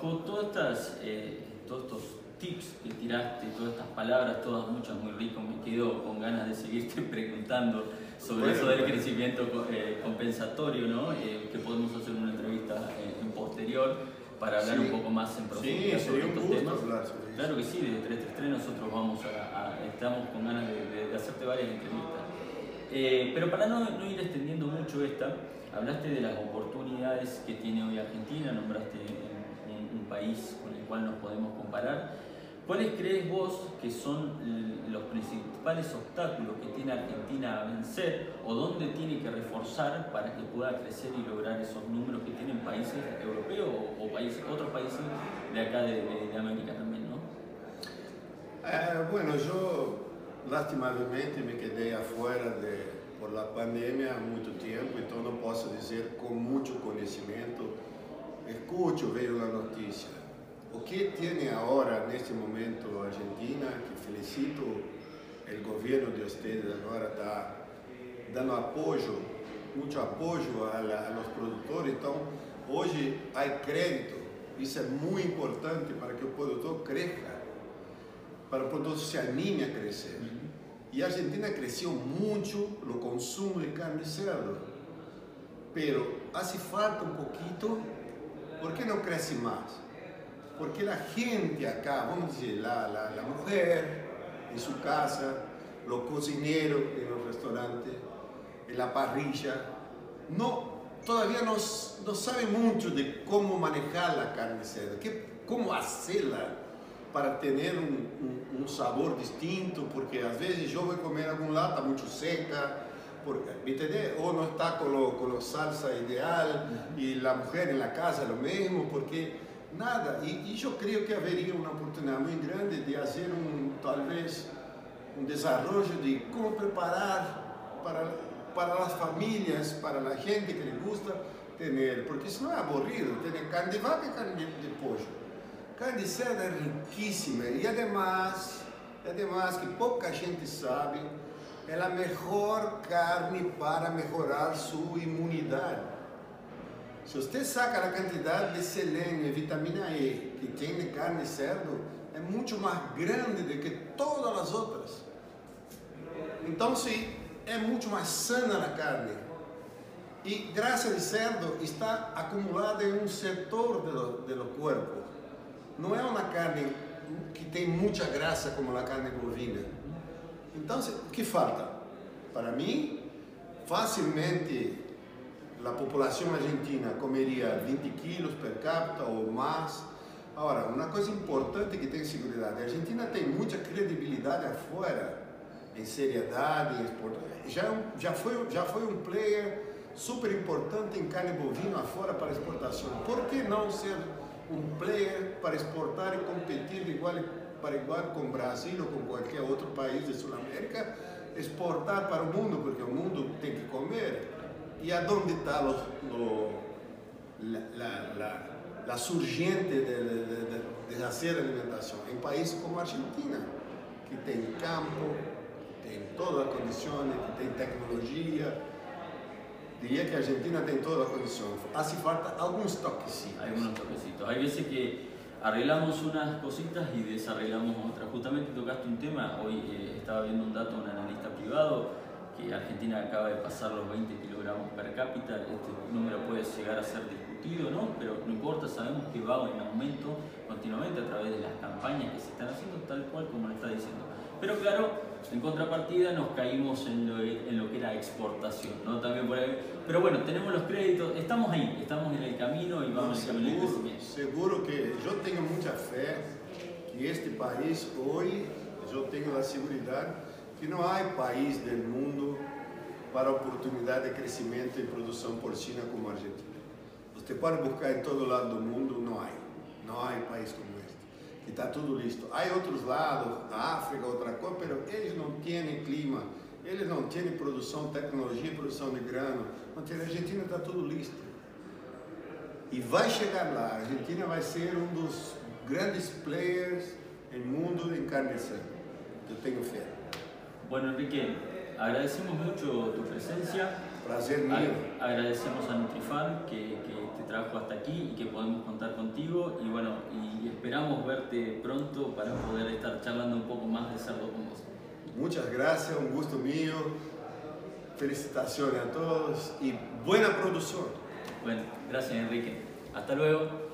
bajo todas estas, eh, todos estos tips que tiraste, todas estas palabras, todas muchas muy ricas, me quedo con ganas de seguirte preguntando sobre eso del crecimiento eh, compensatorio, ¿no? Eh, que podemos hacer una entrevista en posterior para hablar un poco más en profundidad sobre estos temas. Claro que sí, de 333 nosotros vamos a, estamos con ganas de, hacerte varias entrevistas. pero para no, no, ir extendiendo mucho esta, hablaste de las oportunidades que tiene hoy Argentina, nombraste país con el cual nos podemos comparar. ¿Cuáles crees vos que son los principales obstáculos que tiene Argentina a vencer o dónde tiene que reforzar para que pueda crecer y lograr esos números que tienen países europeos o, países, otros países de acá de, América también? ¿no? Eh, bueno, yo lastimosamente me quedé afuera de, por la pandemia mucho tiempo, entonces no puedo decir con mucho conocimiento. Escucho, veo la noticia o que tiene ahora, en este momento, Argentina, que felicito el gobierno de ustedes ahora está dando apoyo, mucho apoyo a, los productores. Entonces, hoy hay crédito. Eso es muy importante para que el productor crezca, para que el productor se anime a crecer. Y Argentina creció mucho lo consumo de carne de cerdo, pero hace falta un poquito, ¿por qué no crece más? porque la gente acá, vamos a decir, la, la, mujer en su casa, los cocineros en los restaurantes, en la parrilla, no, todavía no, no saben mucho de cómo manejar la carne cerda, que, cómo hacerla para tener un, sabor distinto, porque a veces yo voy a comer algún lado, está mucho seca, porque, ¿me O no está con, lo, con la salsa ideal, y la mujer en la casa lo mismo, porque nada. E, e eu creio que haveria uma oportunidade muito grande de fazer um, talvez, um desenvolvimento de como preparar para, para as famílias, para a gente que lhe gusta ter, porque senão é aburrido, ter carne de vaca e carne de, de pollo. Carne de seda é riquíssima e además, además que pouca gente sabe, é a melhor carne para melhorar sua imunidade. Se você saca a quantidade de selênio e vitamina E que tem de carne de cerdo, é muito mais grande do que todas as outras. Então, sim, é muito mais sana a carne. E graça de cerdo está acumulada em um setor do, do corpo. Não é uma carne que tem muita graça como a carne bovina. Então, o que falta? Para mim, facilmente la población argentina comería 20 kilos per cápita o más. Ahora, una cosa importante que tem seguridad, a Argentina tem mucha credibilidad afuera, en seriedad, en export. Já, já, foi, já foi um player super importante em carne bovina afuera para exportação. Por que não ser um player para exportar e competir de igual para igual com Brasil ou com qualquer outro país de Sul América, exportar para o mundo, porque o mundo tem que comer. ¿Y a dónde está lo, la, la, surgente de, de, de, de, alimentación? En países como Argentina, que tiene campo, tiene todas las condiciones, que tiene tecnología. Diría que Argentina tiene todas las condiciones. Hace falta algunos toquecitos. Unos toquecitos. Hay veces que arreglamos unas cositas y desarreglamos otras. Justamente tocaste un tema, hoy eh, estaba viendo un dato de un analista privado Argentina acaba de pasar los 20 kilogramos per cápita, este número puede llegar a ser discutido, ¿no? pero no importa, sabemos que va en aumento continuamente a través de las campañas que se están haciendo tal cual como lo está diciendo. Pero claro, en contrapartida nos caímos en lo, en lo que era exportación, ¿no? También por Pero bueno, tenemos los créditos, estamos ahí, estamos en el camino y vamos no, seguro, seguro que yo tengo mucha fe que este país hoy, yo tengo la seguridad que não há país do mundo para oportunidade de crescimento e produção porcina como Argentina. Você pode buscar em todo lado do mundo, não há. Não há país como que está tudo listo. Há outros lados, a África, outra coisa, mas eles não têm clima, eles não têm produção, tecnologia, produção de grano. Tem, a Argentina está tudo listo. E vai chegar lá. A Argentina vai ser um dos grandes players no mundo em carne de cerdo. Eu tenho fé. Bueno, Enrique, agradecemos mucho tu presencia. Placer mío. Agradecemos a Nutrifan que, que te trajo hasta aquí y que podemos contar contigo y bueno, y esperamos verte pronto para poder estar charlando un poco más de cerdo con vos. Muchas gracias, un gusto mío. Felicitaciones a todos y buena producción. Bueno, gracias Enrique. Hasta luego.